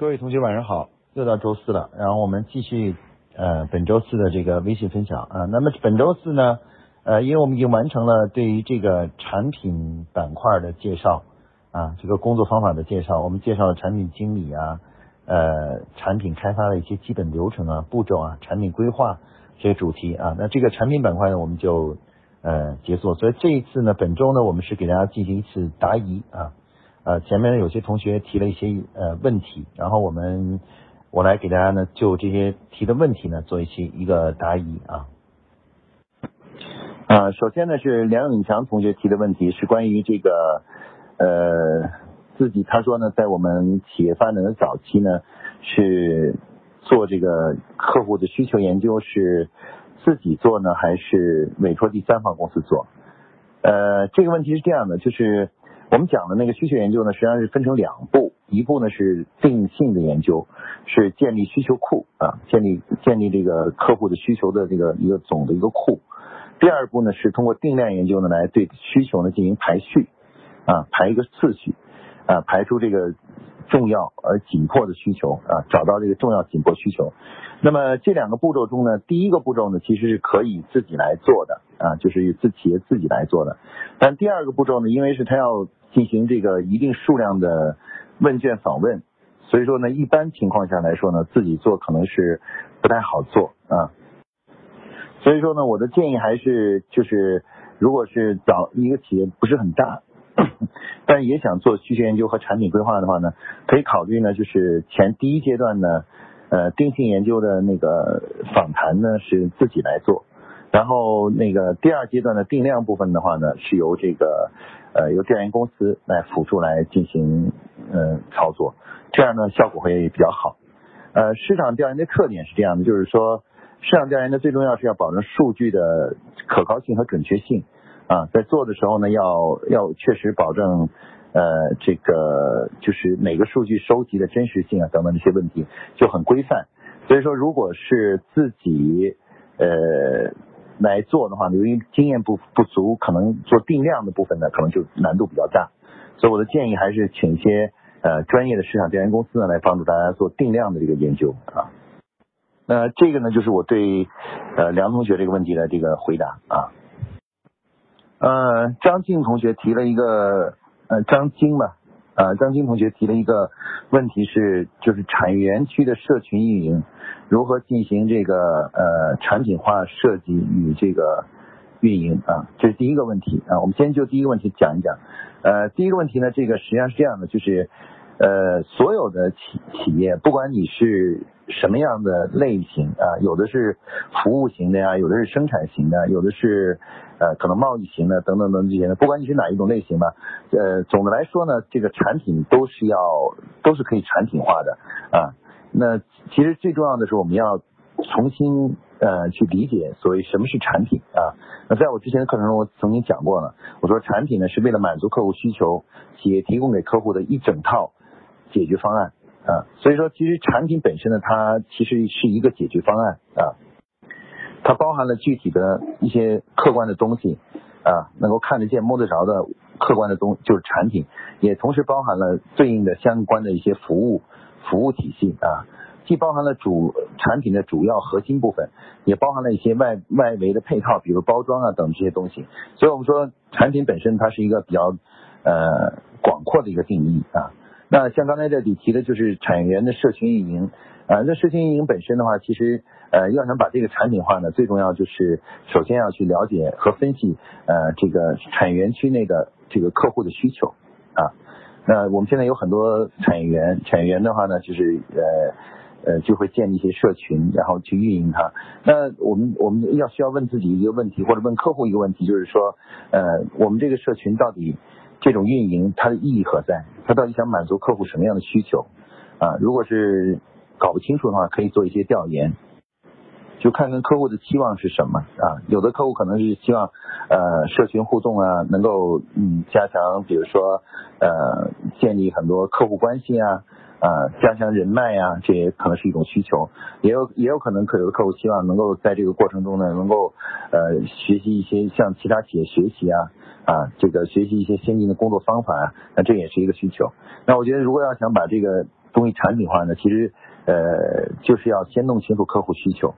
各位同学晚上好，又到周四了，然后我们继续呃本周四的这个微信分享啊。那么本周四呢，呃，因为我们已经完成了对于这个产品板块的介绍啊，这个工作方法的介绍，我们介绍了产品经理啊，呃，产品开发的一些基本流程啊、步骤啊、产品规划这些主题啊。那这个产品板块呢，我们就呃结束。所以这一次呢，本周呢，我们是给大家进行一次答疑啊。呃，前面有些同学提了一些呃问题，然后我们我来给大家呢就这些提的问题呢做一些一个答疑啊。啊，首先呢是梁永强同学提的问题是关于这个呃自己他说呢在我们企业发展的早期呢是做这个客户的需求研究是自己做呢还是委托第三方公司做？呃，这个问题是这样的，就是。我们讲的那个需求研究呢，实际上是分成两步，一步呢是定性的研究，是建立需求库啊，建立建立这个客户的需求的这个一个总的一个库。第二步呢是通过定量研究呢来对需求呢进行排序啊，排一个次序啊，排出这个重要而紧迫的需求啊，找到这个重要紧迫需求。那么这两个步骤中呢，第一个步骤呢，其实是可以自己来做的啊，就是自企业自己来做的。但第二个步骤呢，因为是他要进行这个一定数量的问卷访问，所以说呢，一般情况下来说呢，自己做可能是不太好做啊。所以说呢，我的建议还是就是，如果是找一个企业不是很大，但也想做需求研究和产品规划的话呢，可以考虑呢，就是前第一阶段呢。呃，定性研究的那个访谈呢是自己来做，然后那个第二阶段的定量部分的话呢，是由这个呃由调研公司来辅助来进行呃操作，这样呢效果会比较好。呃，市场调研的特点是这样的，就是说市场调研的最重要是要保证数据的可靠性和准确性啊，在做的时候呢要要确实保证。呃，这个就是每个数据收集的真实性啊，等等这些问题就很规范。所以说，如果是自己呃来做的话，由于经验不不足，可能做定量的部分呢，可能就难度比较大。所以我的建议还是请一些呃专业的市场调研公司呢，来帮助大家做定量的这个研究啊。那这个呢，就是我对呃梁同学这个问题的这个回答啊。呃，张静同学提了一个。呃，张晶吧，呃，张晶同学提了一个问题是，就是产业园区的社群运营如何进行这个呃产品化设计与这个运营啊？这是第一个问题啊。我们先就第一个问题讲一讲。呃，第一个问题呢，这个实际上是这样的，就是呃，所有的企企业，不管你是什么样的类型啊，有的是服务型的呀，有的是生产型的，有的是呃可能贸易型的等等等这些的，不管你是哪一种类型吧，呃，总的来说呢，这个产品都是要都是可以产品化的啊。那其实最重要的是我们要重新呃去理解所谓什么是产品啊。那在我之前的课程中，我曾经讲过了，我说产品呢是为了满足客户需求，企业提供给客户的一整套解决方案。啊，所以说其实产品本身呢，它其实是一个解决方案啊，它包含了具体的一些客观的东西啊，能够看得见摸得着的客观的东就是产品，也同时包含了对应的相关的一些服务服务体系啊，既包含了主产品的主要核心部分，也包含了一些外外围的配套，比如包装啊等这些东西，所以我们说产品本身它是一个比较呃广阔的一个定义啊。那像刚才这里提的就是产业园的社群运营，啊，那社群运营本身的话，其实呃要想把这个产品化呢，最重要就是首先要去了解和分析呃这个产业园区内的这个客户的需求啊。那我们现在有很多产业园，产业园的话呢，就是呃呃就会建立一些社群，然后去运营它。那我们我们要需要问自己一个问题，或者问客户一个问题，就是说呃我们这个社群到底？这种运营它的意义何在？它到底想满足客户什么样的需求？啊，如果是搞不清楚的话，可以做一些调研，就看看客户的期望是什么啊。有的客户可能是希望呃社群互动啊，能够嗯加强，比如说呃建立很多客户关系啊。啊，加强人脉呀，这也可能是一种需求，也有也有可能，可有的客户希望能够在这个过程中呢，能够呃学习一些向其他企业学习啊，啊，这个学习一些先进的工作方法啊，那这也是一个需求。那我觉得，如果要想把这个东西产品化呢，其实呃就是要先弄清楚客户需求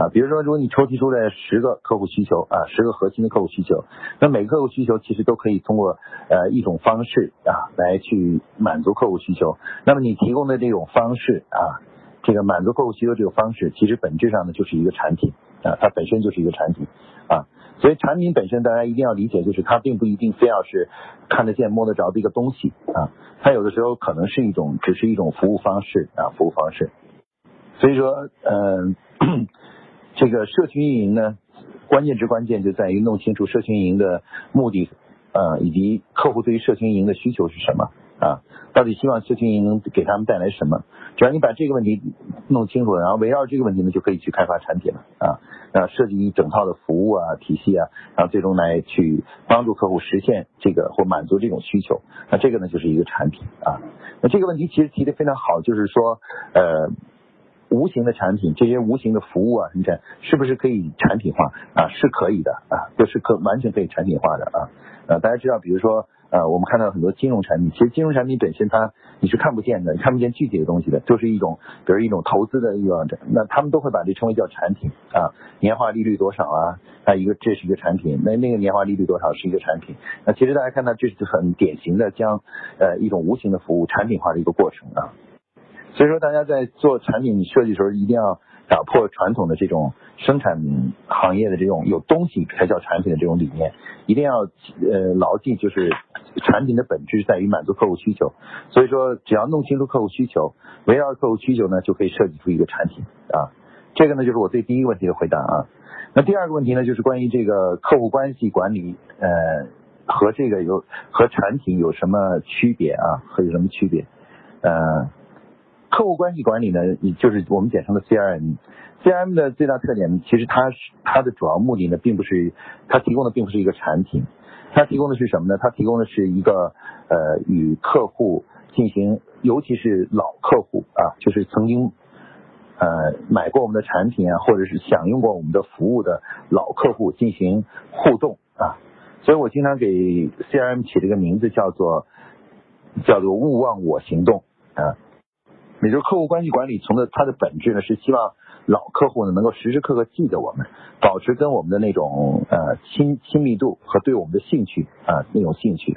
啊。比如说，如果你抽提出来十个客户需求啊，十个核心的客户需求，那每个客户需求其实都可以通过呃一种方式啊来去满足客户需求。那么你提供的这种方式啊，这个满足客户需求这个方式，其实本质上呢就是一个产品啊，它本身就是一个产品啊。所以产品本身大家一定要理解，就是它并不一定非要是看得见摸得着的一个东西啊，它有的时候可能是一种只是一种服务方式啊，服务方式。所以说，嗯，这个社群运营呢，关键之关键就在于弄清楚社群运营的目的，呃，以及客户对于社群运营的需求是什么。啊，到底希望社群运营能给他们带来什么？只要你把这个问题弄清楚了，然后围绕这个问题呢，就可以去开发产品了啊，然后设计一整套的服务啊体系啊，然后最终来去帮助客户实现这个或满足这种需求，那这个呢就是一个产品啊。那这个问题其实提的非常好，就是说呃，无形的产品，这些无形的服务啊，你看是不是可以产品化？啊？是可以的啊，就是可完全可以产品化的。啊。呃，大家知道，比如说。呃，我们看到很多金融产品，其实金融产品本身它你是看不见的，你看不见具体的。东西的，就是一种，比如一种投资的。一个，那他们都会把这称为叫产品啊，年化利率多少啊，啊一个这是一个产品，那那个年化利率多少是一个产品，那其实大家看到这是很典型的。将呃一种无形的。服务产品化的。一个过程啊，所以说大家在做产品设计的时候一定要。打破传统的这种生产行业的这种有东西才叫产品的这种理念，一定要呃牢记，就是产品的本质在于满足客户需求。所以说，只要弄清楚客户需求，围绕客户需求呢，就可以设计出一个产品啊。这个呢，就是我对第一个问题的回答啊。那第二个问题呢，就是关于这个客户关系管理呃和这个有和产品有什么区别啊？和有什么区别？呃。客户关系管理呢，也就是我们简称的 CRM。CRM 的最大特点，其实它是它的主要目的呢，并不是它提供的并不是一个产品，它提供的是什么呢？它提供的是一个呃与客户进行，尤其是老客户啊，就是曾经呃买过我们的产品啊，或者是享用过我们的服务的老客户进行互动啊。所以我经常给 CRM 起了一个名字，叫做叫做勿忘我行动啊。也就是客户关系管理，从的它的本质呢，是希望老客户呢能够时时刻刻记得我们，保持跟我们的那种呃亲亲密度和对我们的兴趣啊那种兴趣。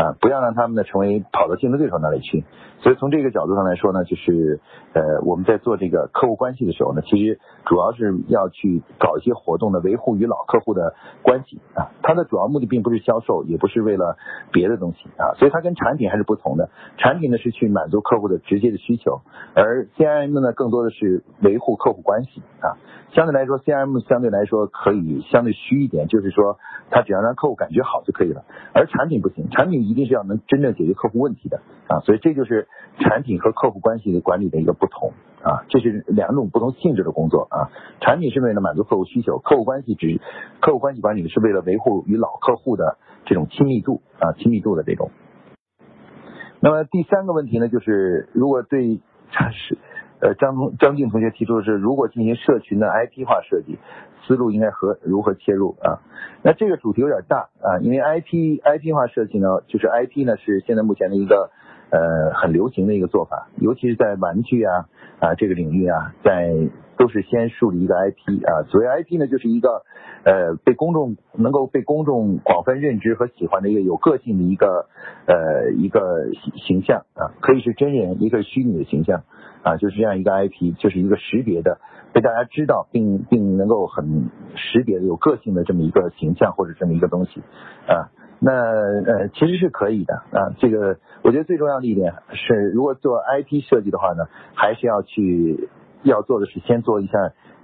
啊，不要让他们呢成为跑到竞争对手那里去。所以从这个角度上来说呢，就是呃我们在做这个客户关系的时候呢，其实主要是要去搞一些活动呢，维护与老客户的关系啊。它的主要目的并不是销售，也不是为了别的东西啊。所以它跟产品还是不同的。产品呢是去满足客户的直接的需求，而 C I M 呢更多的是维护客户关系啊。相对来说，CM 相对来说可以相对虚一点，就是说它只要让客户感觉好就可以了，而产品不行，产品。一定是要能真正解决客户问题的啊，所以这就是产品和客户关系的管理的一个不同啊，这是两种不同性质的工作啊。产品是为了满足客户需求，客户关系只客户关系管理是为了维护与老客户的这种亲密度啊，亲密度的这种。那么第三个问题呢，就是如果对是呃张张静同学提出的是，如果进行社群的 IP 化设计。思路应该和如何切入啊？那这个主题有点大啊，因为 IP IP 化设计呢，就是 IP 呢是现在目前的一个呃很流行的一个做法，尤其是在玩具啊啊这个领域啊，在都是先树立一个 IP 啊，所谓 IP 呢就是一个呃被公众能够被公众广泛认知和喜欢的一个有个性的一个呃一个形形象啊，可以是真人，也可以虚拟的形象啊，就是这样一个 IP，就是一个识别的。被大家知道并并能够很识别的有个性的这么一个形象或者这么一个东西啊，那呃其实是可以的啊。这个我觉得最重要的一点是，如果做 IP 设计的话呢，还是要去要做的是先做一下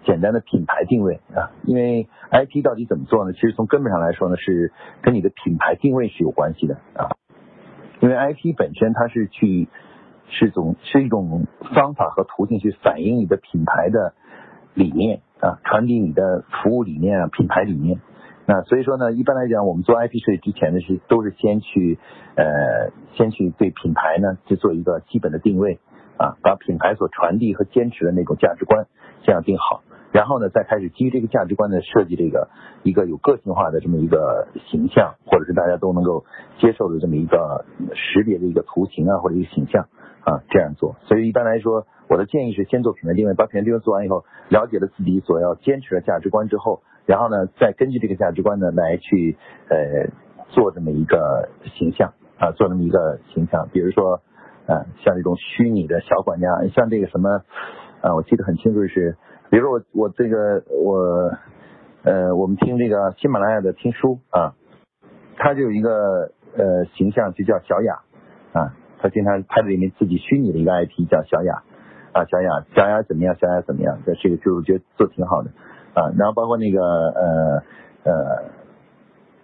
简单的品牌定位啊。因为 IP 到底怎么做呢？其实从根本上来说呢，是跟你的品牌定位是有关系的啊。因为 IP 本身它是去是种是一种方法和途径去反映你的品牌的。理念啊，传递你的服务理念啊，品牌理念。那所以说呢，一般来讲，我们做 IP 设计之前呢，是都是先去呃，先去对品牌呢，去做一个基本的定位啊，把品牌所传递和坚持的那种价值观这样定好，然后呢，再开始基于这个价值观的设计这个一个有个性化的这么一个形象，或者是大家都能够接受的这么一个识别的一个图形啊，或者一个形象。啊这样做。所以一般来说，我的建议是先做品牌定位，把品牌定位做完以后，了解了自己所要坚持的价值观之后，然后呢，再根据这个价值观呢来去呃做这么一个形象啊，做这么一个形象。比如说，呃，像这种虚拟的小管家，像这个什么，啊，我记得很清楚是，比如说我我这个我呃我们听这个喜马拉雅的听书啊，他就有一个呃形象就叫小雅啊。他经常拍的里面自己虚拟的一个 IP 叫小雅啊，小雅，小雅怎么样？小雅怎么样？这这个就我觉得做挺好的啊。然后包括那个呃呃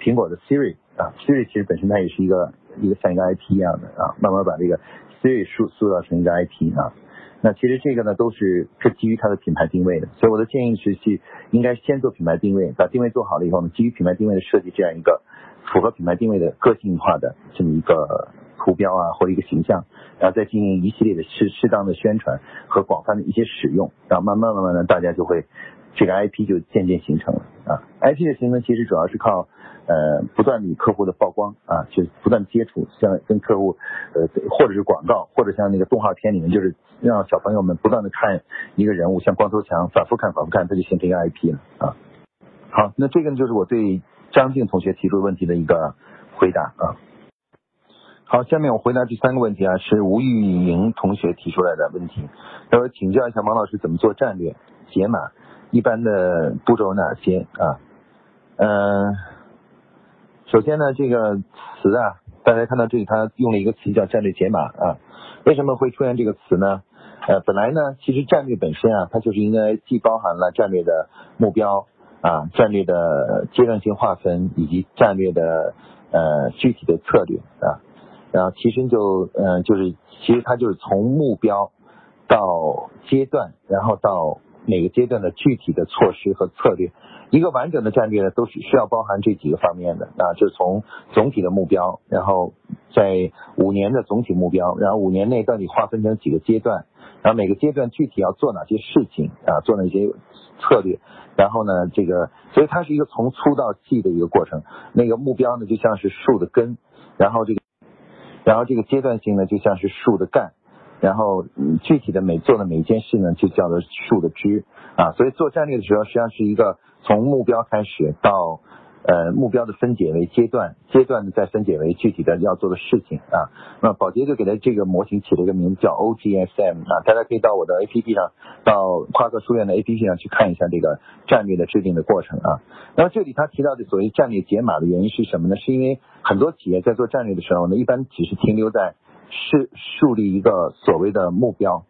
苹果的 Siri 啊，Siri 其实本身它也是一个一个像一个 IP 一样的啊，慢慢把这个 Siri 塑塑造成一个 IP 啊。那其实这个呢都是是基于它的品牌定位的，所以我的建议是去应该先做品牌定位，把定位做好了以后呢，基于品牌定位的设计这样一个符合品牌定位的个性化的这么一个。图标啊，或者一个形象，然后再进行一系列的适适当的宣传和广泛的一些使用，然后慢慢慢慢的，大家就会这个 IP 就渐渐形成了啊。IP 的形成其实主要是靠呃不断与客户的曝光啊，就不断接触，像跟客户呃或者是广告，或者像那个动画片里面，就是让小朋友们不断的看一个人物，像光头强反复看反复看，它就形成一个 IP 了啊。好，那这个呢就是我对张静同学提出问题的一个回答啊。好，下面我回答第三个问题啊，是吴玉莹同学提出来的问题。他说，请教一下王老师怎么做战略解码，一般的步骤有哪些啊？嗯，首先呢，这个词啊，大家看到这里，他用了一个词叫战略解码啊。为什么会出现这个词呢？呃，本来呢，其实战略本身啊，它就是应该既包含了战略的目标啊，战略的阶段性划分，以及战略的呃具体的策略啊。然后其实就嗯就是其实它就是从目标到阶段，然后到每个阶段的具体的措施和策略，一个完整的战略呢都是需要包含这几个方面的啊，就是从总体的目标，然后在五年的总体目标，然后五年内到底划分成几个阶段，然后每个阶段具体要做哪些事情啊，做哪些策略，然后呢这个所以它是一个从粗到细的一个过程，那个目标呢就像是树的根，然后这个。然后这个阶段性呢，就像是树的干，然后具体的每做的每一件事呢，就叫做树的枝啊。所以做战略的时候，实际上是一个从目标开始到呃目标的分解为阶段，阶段的再分解为具体的要做的事情啊。那宝洁就给它这个模型起了一个名字叫 OGSM 啊，大家可以到我的 APP 上，到夸克书院的 APP 上去看一下这个战略的制定的过程啊。那么这里他提到的所谓战略解码的原因是什么呢？是因为很多企业在做战略的时候呢，一般只是停留在是树立一个所谓的目标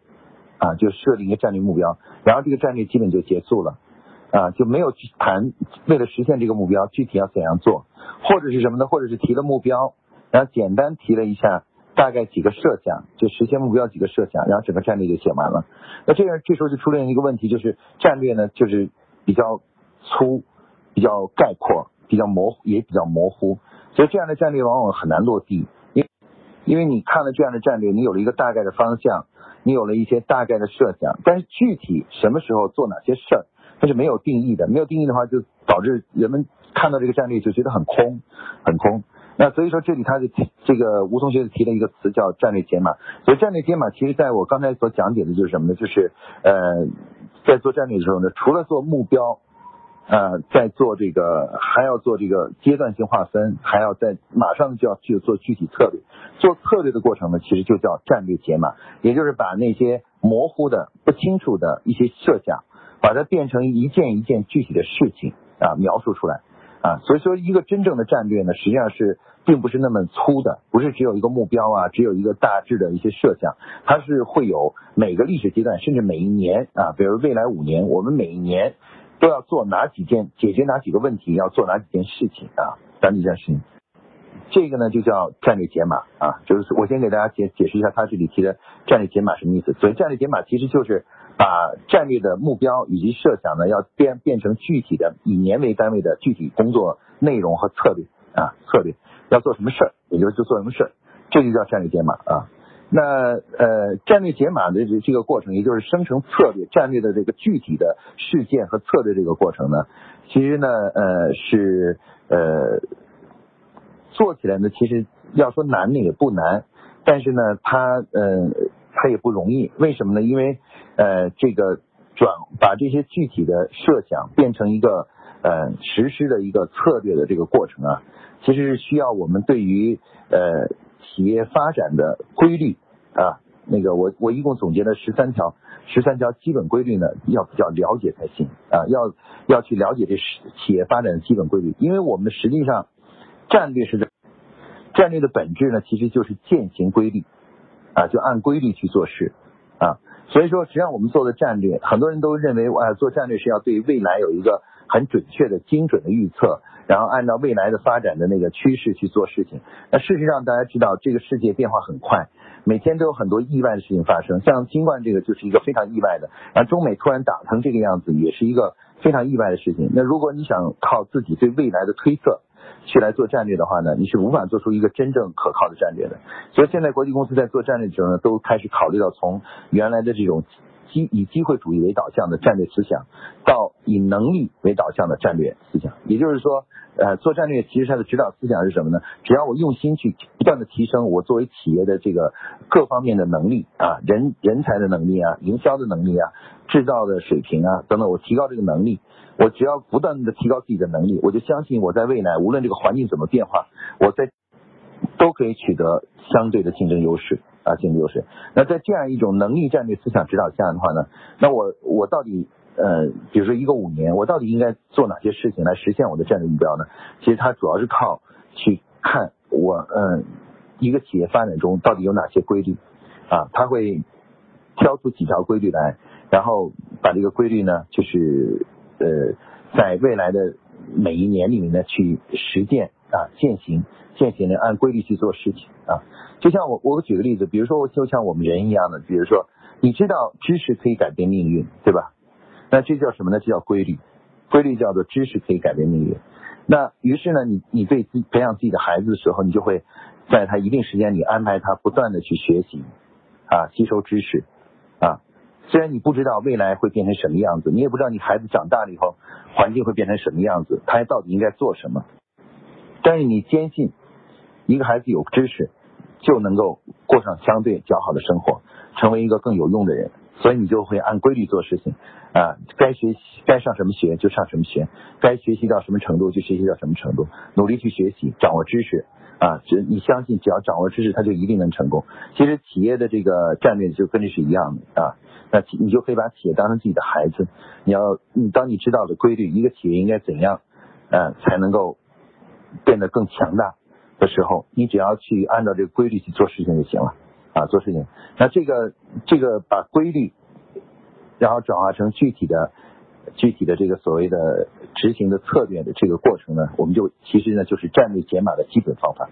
啊，就设定一个战略目标，然后这个战略基本就结束了啊，就没有去谈为了实现这个目标具体要怎样做，或者是什么呢？或者是提了目标，然后简单提了一下大概几个设想，就实现目标几个设想，然后整个战略就写完了。那这样这时候就出现一个问题，就是战略呢就是比较粗。比较概括，比较模糊，也比较模糊，所以这样的战略往往很难落地。因因为你看了这样的战略，你有了一个大概的方向，你有了一些大概的设想，但是具体什么时候做哪些事儿，它是没有定义的。没有定义的话，就导致人们看到这个战略就觉得很空，很空。那所以说，这里他就这个吴同学提了一个词叫战略解码。所以战略解码，其实在我刚才所讲解的就是什么呢？就是呃，在做战略的时候呢，除了做目标。呃，在做这个，还要做这个阶段性划分，还要在马上就要去做具体策略。做策略的过程呢，其实就叫战略解码，也就是把那些模糊的、不清楚的一些设想，把它变成一件一件具体的事情啊，描述出来啊。所以说，一个真正的战略呢，实际上是并不是那么粗的，不是只有一个目标啊，只有一个大致的一些设想，它是会有每个历史阶段，甚至每一年啊，比如未来五年，我们每一年。都要做哪几件，解决哪几个问题，要做哪几件事情啊？哪几件事情？这个呢就叫战略解码啊，就是我先给大家解解释一下他这里提的战略解码什么意思。所以战略解码其实就是把战略的目标以及设想呢，要变变成具体的以年为单位的具体工作内容和策略啊，策略要做什么事儿，也就是就做什么事儿，这就叫战略解码啊。那呃，战略解码的这这个过程，也就是生成策略、战略的这个具体的事件和策略这个过程呢，其实呢，呃，是呃，做起来呢，其实要说难呢也不难，但是呢，它呃，它也不容易。为什么呢？因为呃，这个转把这些具体的设想变成一个呃实施的一个策略的这个过程啊，其实是需要我们对于呃企业发展的规律啊，那个我我一共总结了十三条十三条基本规律呢，要比较了解才行啊，要要去了解这企业发展的基本规律，因为我们实际上战略是在。战略的本质呢，其实就是践行规律，啊，就按规律去做事，啊，所以说，实际上我们做的战略，很多人都认为，啊，做战略是要对未来有一个很准确的、精准的预测，然后按照未来的发展的那个趋势去做事情。那事实上，大家知道，这个世界变化很快，每天都有很多意外的事情发生，像新冠这个就是一个非常意外的，然后中美突然打成这个样子，也是一个非常意外的事情。那如果你想靠自己对未来的推测，去来做战略的话呢，你是无法做出一个真正可靠的战略的。所以现在国际公司在做战略的时候呢，都开始考虑到从原来的这种机以机会主义为导向的战略思想，到以能力为导向的战略思想。也就是说，呃，做战略其实它的指导思想是什么呢？只要我用心去不断的提升我作为企业的这个各方面的能力啊，人人才的能力啊，营销的能力啊，制造的水平啊等等，我提高这个能力。我只要不断的提高自己的能力，我就相信我在未来无论这个环境怎么变化，我在都可以取得相对的竞争优势啊，竞争优势。那在这样一种能力战略思想指导下的话呢，那我我到底呃，比如说一个五年，我到底应该做哪些事情来实现我的战略目标呢？其实它主要是靠去看我嗯一个企业发展中到底有哪些规律啊，他会挑出几条规律来，然后把这个规律呢就是。呃，在未来的每一年里面呢，去实践啊，践行，践行的按规律去做事情啊。就像我，我举个例子，比如说，就像我们人一样的，比如说，你知道知识可以改变命运，对吧？那这叫什么呢？这叫规律，规律叫做知识可以改变命运。那于是呢，你你对自培养自己的孩子的时候，你就会在他一定时间里安排他不断的去学习啊，吸收知识啊。虽然你不知道未来会变成什么样子，你也不知道你孩子长大了以后环境会变成什么样子，他到底应该做什么，但是你坚信一个孩子有知识就能够过上相对较好的生活，成为一个更有用的人，所以你就会按规律做事情啊，该学习该上什么学就上什么学，该学习到什么程度就学习到什么程度，努力去学习，掌握知识。啊，只你相信，只要掌握知识，他就一定能成功。其实企业的这个战略就跟这是一样的啊。那你就可以把企业当成自己的孩子。你要，当你知道的规律，一个企业应该怎样，嗯，才能够变得更强大的时候，你只要去按照这个规律去做事情就行了啊，做事情。那这个这个把规律，然后转化成具体的。具体的这个所谓的执行的策略的这个过程呢，我们就其实呢就是战略解码的基本方法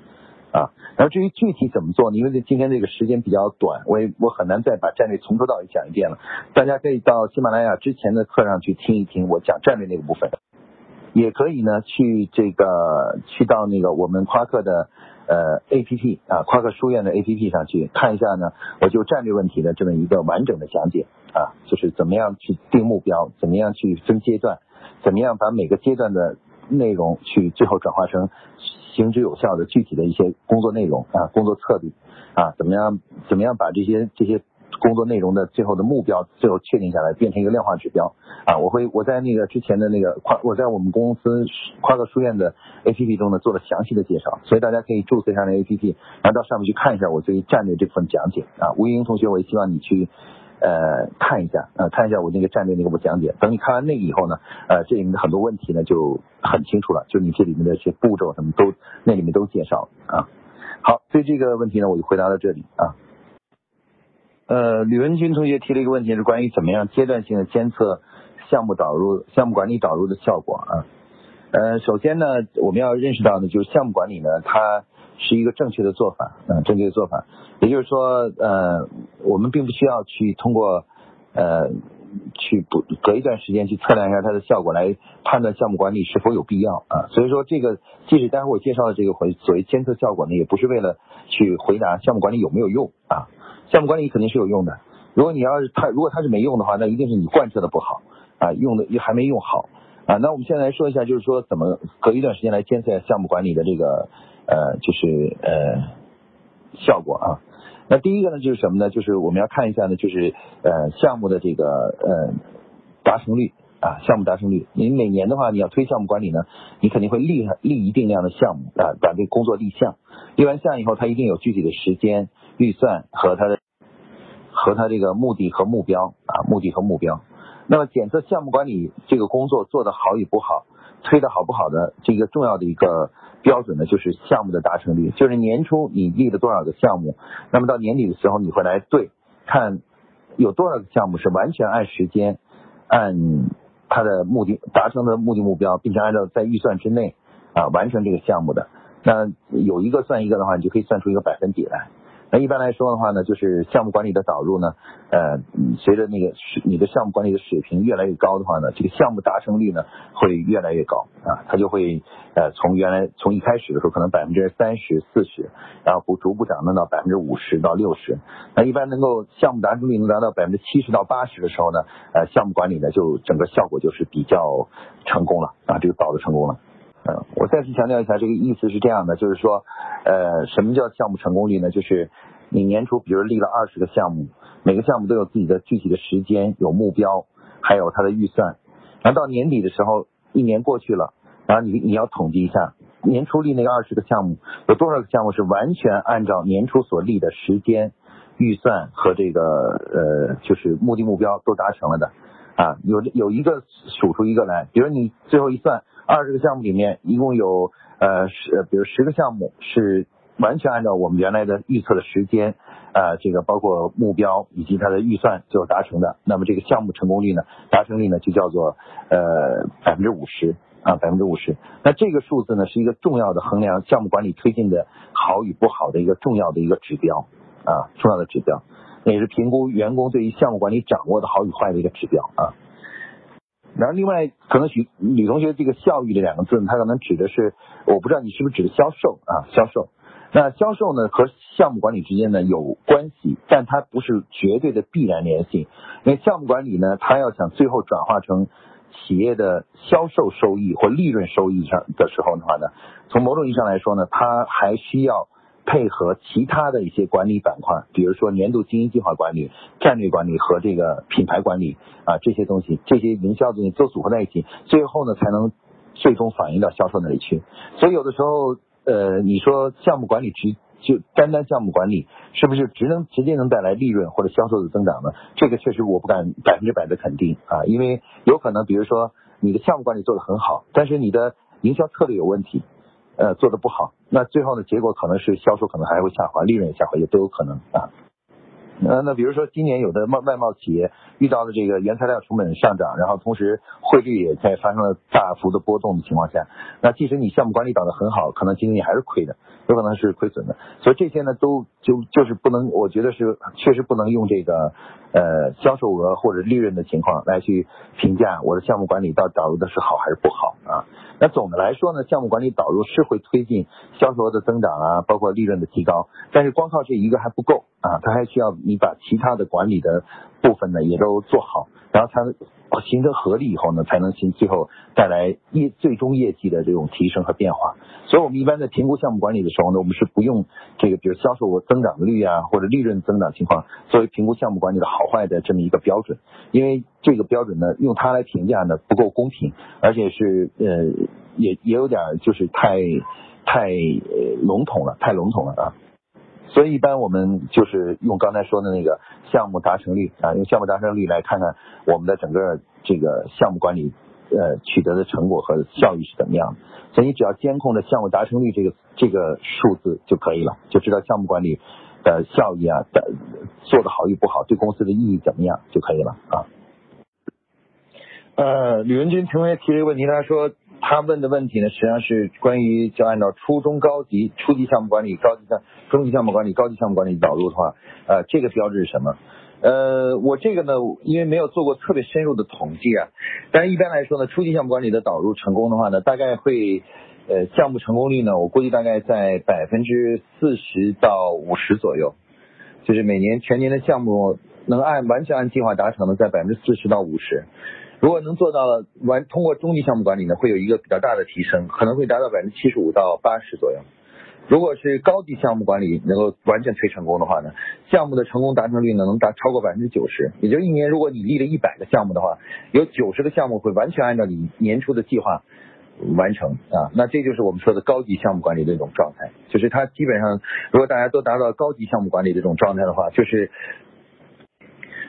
啊。然后至于具体怎么做呢？因为今天这个时间比较短，我也我很难再把战略从头到尾讲一遍了。大家可以到喜马拉雅之前的课上去听一听我讲战略那个部分，也可以呢去这个去到那个我们夸克的。呃，A P P 啊，夸克书院的 A P P 上去看一下呢，我就战略问题的这么一个完整的讲解啊，就是怎么样去定目标，怎么样去分阶段，怎么样把每个阶段的内容去最后转化成行之有效的具体的一些工作内容啊，工作策略啊，怎么样怎么样把这些这些。工作内容的最后的目标，最后确定下来，变成一个量化指标啊！我会我在那个之前的那个夸，我在我们公司夸克书院的 A P P 中呢做了详细的介绍，所以大家可以注册一下那 A P P，然后到上面去看一下我对于战略这部分讲解啊。吴英同学，我也希望你去呃看一下啊，看一下我那个战略那个我讲解。等你看完那个以后呢，呃，这里面的很多问题呢就很清楚了，就你这里面的一些步骤什么都那里面都介绍啊。好，所以这个问题呢我就回答到这里啊。呃，吕文军同学提了一个问题，是关于怎么样阶段性的监测项目导入、项目管理导入的效果啊。呃，首先呢，我们要认识到呢，就是项目管理呢，它是一个正确的做法，嗯，正确的做法。也就是说，呃，我们并不需要去通过呃去不隔一段时间去测量一下它的效果来判断项目管理是否有必要啊。所以说，这个即使待会我介绍的这个回所谓监测效果呢，也不是为了去回答项目管理有没有用啊。项目管理肯定是有用的。如果你要是它，如果它是没用的话，那一定是你贯彻的不好啊，用的也还没用好啊。那我们现在来说一下，就是说怎么隔一段时间来监测项目管理的这个呃，就是呃效果啊。那第一个呢，就是什么呢？就是我们要看一下呢，就是呃项目的这个呃达成率啊，项目达成率。你每年的话，你要推项目管理呢，你肯定会立立一定量的项目啊，把这工作立项。立完项以后，它一定有具体的时间、预算和它的和它这个目的和目标啊，目的和目标。那么检测项目管理这个工作做得好与不好，推的好不好的这个重要的一个标准呢，就是项目的达成率，就是年初你立了多少个项目，那么到年底的时候你会来对看有多少个项目是完全按时间、按它的目的达成的目的目标，并且按照在预算之内啊完成这个项目的。那有一个算一个的话，你就可以算出一个百分比来。那一般来说的话呢，就是项目管理的导入呢，呃，随着那个你的项目管理的水平越来越高的话呢，这个项目达成率呢会越来越高啊，它就会呃从原来从一开始的时候可能百分之三十四十，然后不逐步涨到百分之五十到六十。那一般能够项目达成率能达到百分之七十到八十的时候呢，呃，项目管理呢就整个效果就是比较成功了啊，这个导入成功了。嗯，我再次强调一下，这个意思是这样的，就是说，呃，什么叫项目成功率呢？就是你年初比如立了二十个项目，每个项目都有自己的具体的时间、有目标，还有它的预算。然后到年底的时候，一年过去了，然后你你要统计一下，年初立那个二十个项目，有多少个项目是完全按照年初所立的时间、预算和这个呃就是目的目标都达成了的啊？有有一个数出一个来，比如你最后一算。二十个项目里面，一共有呃十，比如十个项目是完全按照我们原来的预测的时间，呃，这个包括目标以及它的预算最后达成的，那么这个项目成功率呢，达成率呢就叫做呃百分之五十啊，百分之五十。那这个数字呢是一个重要的衡量项目管理推进的好与不好的一个重要的一个指标啊，重要的指标，那也是评估员工对于项目管理掌握的好与坏的一个指标啊。然后另外可能许女同学这个效益这两个字，它可能指的是，我不知道你是不是指的销售啊？销售，那销售呢和项目管理之间呢有关系，但它不是绝对的必然联系。因为项目管理呢，它要想最后转化成企业的销售收益或利润收益上的时候的话呢，从某种意义上来说呢，它还需要。配合其他的一些管理板块，比如说年度经营计划管理、战略管理和这个品牌管理啊这些东西，这些营销东西都组合在一起，最后呢才能最终反映到销售那里去。所以有的时候，呃，你说项目管理直就单单项目管理是不是只能直接能带来利润或者销售的增长呢？这个确实我不敢百分之百的肯定啊，因为有可能，比如说你的项目管理做得很好，但是你的营销策略有问题。呃，做的不好，那最后的，结果可能是销售可能还会下滑，利润下滑，也都有可能啊。呃，那比如说今年有的贸外贸企业遇到了这个原材料成本上涨，然后同时汇率也在发生了大幅的波动的情况下，那即使你项目管理搞得很好，可能今年还是亏的，有可能是亏损的。所以这些呢，都就就是不能，我觉得是确实不能用这个呃销售额或者利润的情况来去评价我的项目管理到导入的是好还是不好啊。那总的来说呢，项目管理导入是会推进销售额的增长啊，包括利润的提高，但是光靠这一个还不够啊，它还需要你把其他的管理的部分呢也都做好，然后才能形成合力以后呢，才能行最后带来业最终业绩的这种提升和变化。所以我们一般在评估项目管理的时候呢，我们是不用这个比如销售额增长率啊或者利润增长情况作为评估项目管理的好坏的这么一个标准，因为这个标准呢用它来评价呢不够公平，而且是呃也也有点就是太太笼统了，太笼统了啊。所以一般我们就是用刚才说的那个项目达成率啊，用项目达成率来看看我们的整个这个项目管理呃取得的成果和效益是怎么样的。所以你只要监控着项目达成率这个这个数字就可以了，就知道项目管理的效益啊的做的好与不好，对公司的意义怎么样就可以了啊。呃，吕文军同学提了一个问题，他说。他问的问题呢，实际上是关于就按照初中高级、初级项目管理、高级项、中级项目管理、高级项目管理导入的话，呃，这个标志是什么？呃，我这个呢，因为没有做过特别深入的统计啊，但是一般来说呢，初级项目管理的导入成功的话呢，大概会呃项目成功率呢，我估计大概在百分之四十到五十左右，就是每年全年的项目能按完全按计划达成的，在百分之四十到五十。如果能做到完，通过中级项目管理呢，会有一个比较大的提升，可能会达到百分之七十五到八十左右。如果是高级项目管理能够完全推成功的话呢，项目的成功达成率呢能达超过百分之九十。也就一年，如果你立了一百个项目的话，有九十个项目会完全按照你年初的计划完成啊。那这就是我们说的高级项目管理的一种状态，就是它基本上，如果大家都达到高级项目管理这种状态的话，就是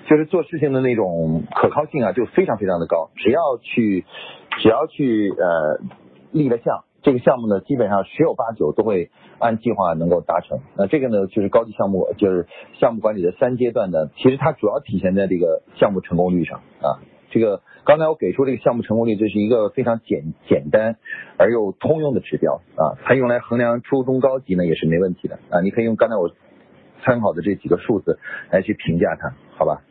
就是做事情的那种可靠性啊，就非常非常的高。只要去只要去呃立了项。这个项目呢，基本上十有八九都会按计划能够达成。那这个呢，就是高级项目，就是项目管理的三阶段的。其实它主要体现在这个项目成功率上啊。这个刚才我给出这个项目成功率，这是一个非常简简单而又通用的指标啊。它用来衡量初中高级呢，也是没问题的啊。你可以用刚才我参考的这几个数字来去评价它，好吧？